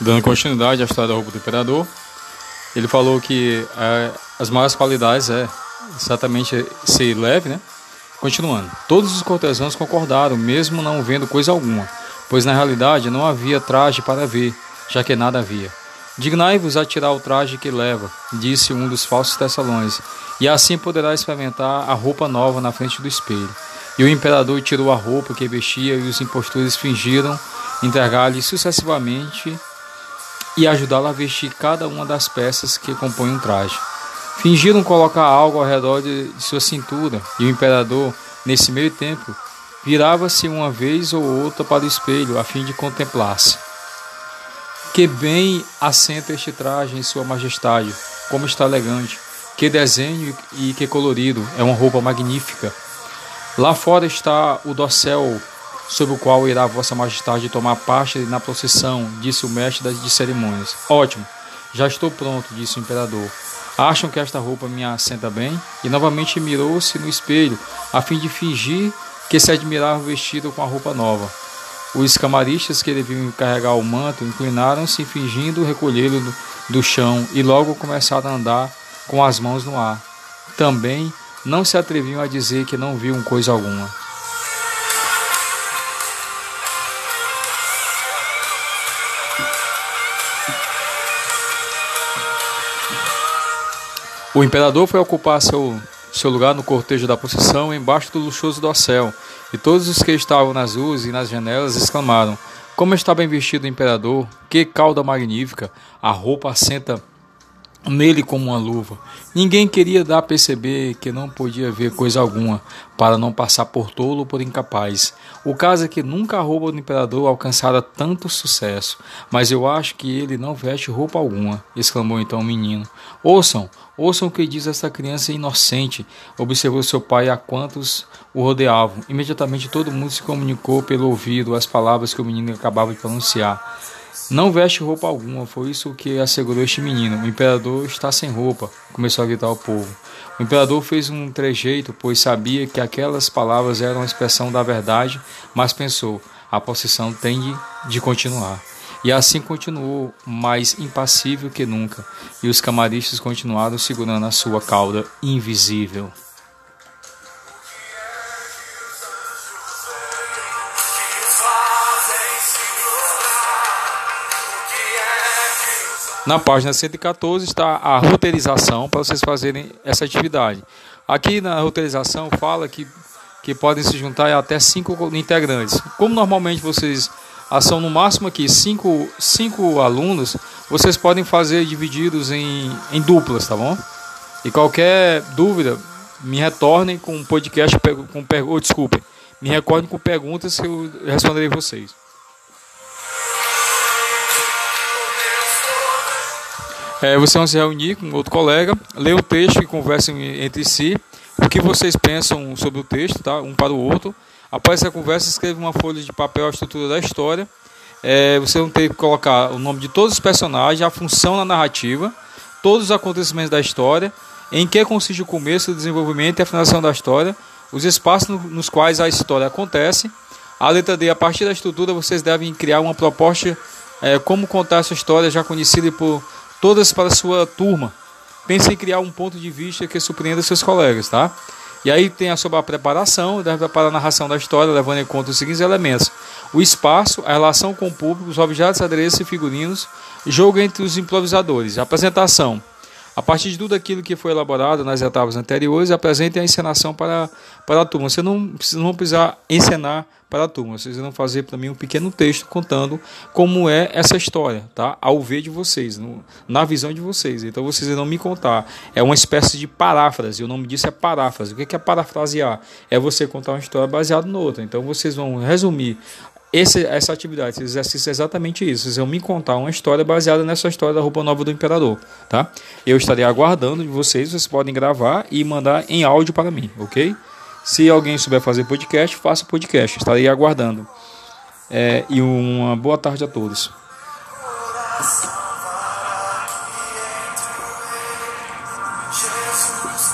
Dando continuidade à história da roupa do imperador, ele falou que é, as maiores qualidades é exatamente ser leve, né? Continuando, todos os cortesãos concordaram, mesmo não vendo coisa alguma, pois na realidade não havia traje para ver, já que nada havia. Dignai-vos a tirar o traje que leva, disse um dos falsos tessalões, e assim poderá experimentar a roupa nova na frente do espelho. E o imperador tirou a roupa que vestia, e os impostores fingiram entregar-lhe sucessivamente e ajudá-lo a vestir cada uma das peças que compõem um traje. Fingiram colocar algo ao redor de, de sua cintura, e o imperador, nesse meio tempo, virava-se uma vez ou outra para o espelho a fim de contemplar-se. Que bem assenta este traje em sua majestade, como está elegante, que desenho e que colorido, é uma roupa magnífica. Lá fora está o dossel sob o qual irá vossa majestade tomar parte na procissão, disse o mestre de cerimônias. Ótimo, já estou pronto, disse o imperador. Acham que esta roupa me assenta bem? E novamente mirou-se no espelho, a fim de fingir que se admirava vestido com a roupa nova. Os camaristas que deviam carregar o manto inclinaram-se, fingindo recolhê-lo do, do chão, e logo começaram a andar com as mãos no ar. Também não se atreviam a dizer que não viam coisa alguma. O imperador foi ocupar seu, seu lugar no cortejo da procissão embaixo do luxuoso dossel, e todos os que estavam nas ruas e nas janelas exclamaram: Como está bem vestido o imperador! Que cauda magnífica! A roupa assenta nele como uma luva. Ninguém queria dar a perceber que não podia ver coisa alguma, para não passar por tolo ou por incapaz. O caso é que nunca a roupa do imperador alcançara tanto sucesso, mas eu acho que ele não veste roupa alguma, exclamou então o menino. Ouçam, ouçam o que diz essa criança inocente, observou seu pai a quantos o rodeavam. Imediatamente todo mundo se comunicou pelo ouvido as palavras que o menino acabava de pronunciar. Não veste roupa alguma, foi isso que assegurou este menino. O imperador está sem roupa, começou a gritar o povo. O imperador fez um trejeito, pois sabia que aquelas palavras eram a expressão da verdade, mas pensou: a possessão tem de continuar. E assim continuou, mais impassível que nunca, e os camaristas continuaram segurando a sua cauda invisível. Na página 114 está a roteirização para vocês fazerem essa atividade. Aqui na roteirização fala que, que podem se juntar até cinco integrantes. Como normalmente vocês são no máximo aqui cinco, cinco alunos, vocês podem fazer divididos em, em duplas, tá bom? E qualquer dúvida, me retornem com um podcast, com, oh, desculpe, me recordem com perguntas que eu responderei vocês. É, vocês vão se reunir com outro colega, ler o texto e conversem entre si o que vocês pensam sobre o texto, tá? um para o outro. Após essa conversa, escreva uma folha de papel a estrutura da história. É, vocês vão ter que colocar o nome de todos os personagens, a função na narrativa, todos os acontecimentos da história, em que consiste o começo, o desenvolvimento e a finalização da história, os espaços no, nos quais a história acontece. A letra D, a partir da estrutura, vocês devem criar uma proposta é, como contar essa história já conhecida por todas para a sua turma. Pense em criar um ponto de vista que surpreenda seus colegas, tá? E aí tem a sua preparação, deve preparar a narração da história, levando em conta os seguintes elementos: o espaço, a relação com o público, os objetos, adereços e figurinos, jogo entre os improvisadores, a apresentação. A partir de tudo aquilo que foi elaborado nas etapas anteriores, apresente a encenação para, para a turma. Você não, não vão precisar encenar para a turma. Vocês vão fazer para mim um pequeno texto contando como é essa história, tá? Ao ver de vocês, no, na visão de vocês. Então vocês irão me contar. É uma espécie de paráfrase. O nome disso é paráfrase. O que é parafrasear? É você contar uma história baseada no outra. Então vocês vão resumir esse, essa atividade, esse exercício é exatamente isso. Vocês vão me contar uma história baseada nessa história da roupa nova do imperador, tá? Eu estarei aguardando de vocês. Vocês podem gravar e mandar em áudio para mim, ok? Se alguém souber fazer podcast, faça podcast. Estarei aguardando. É, e uma boa tarde a todos.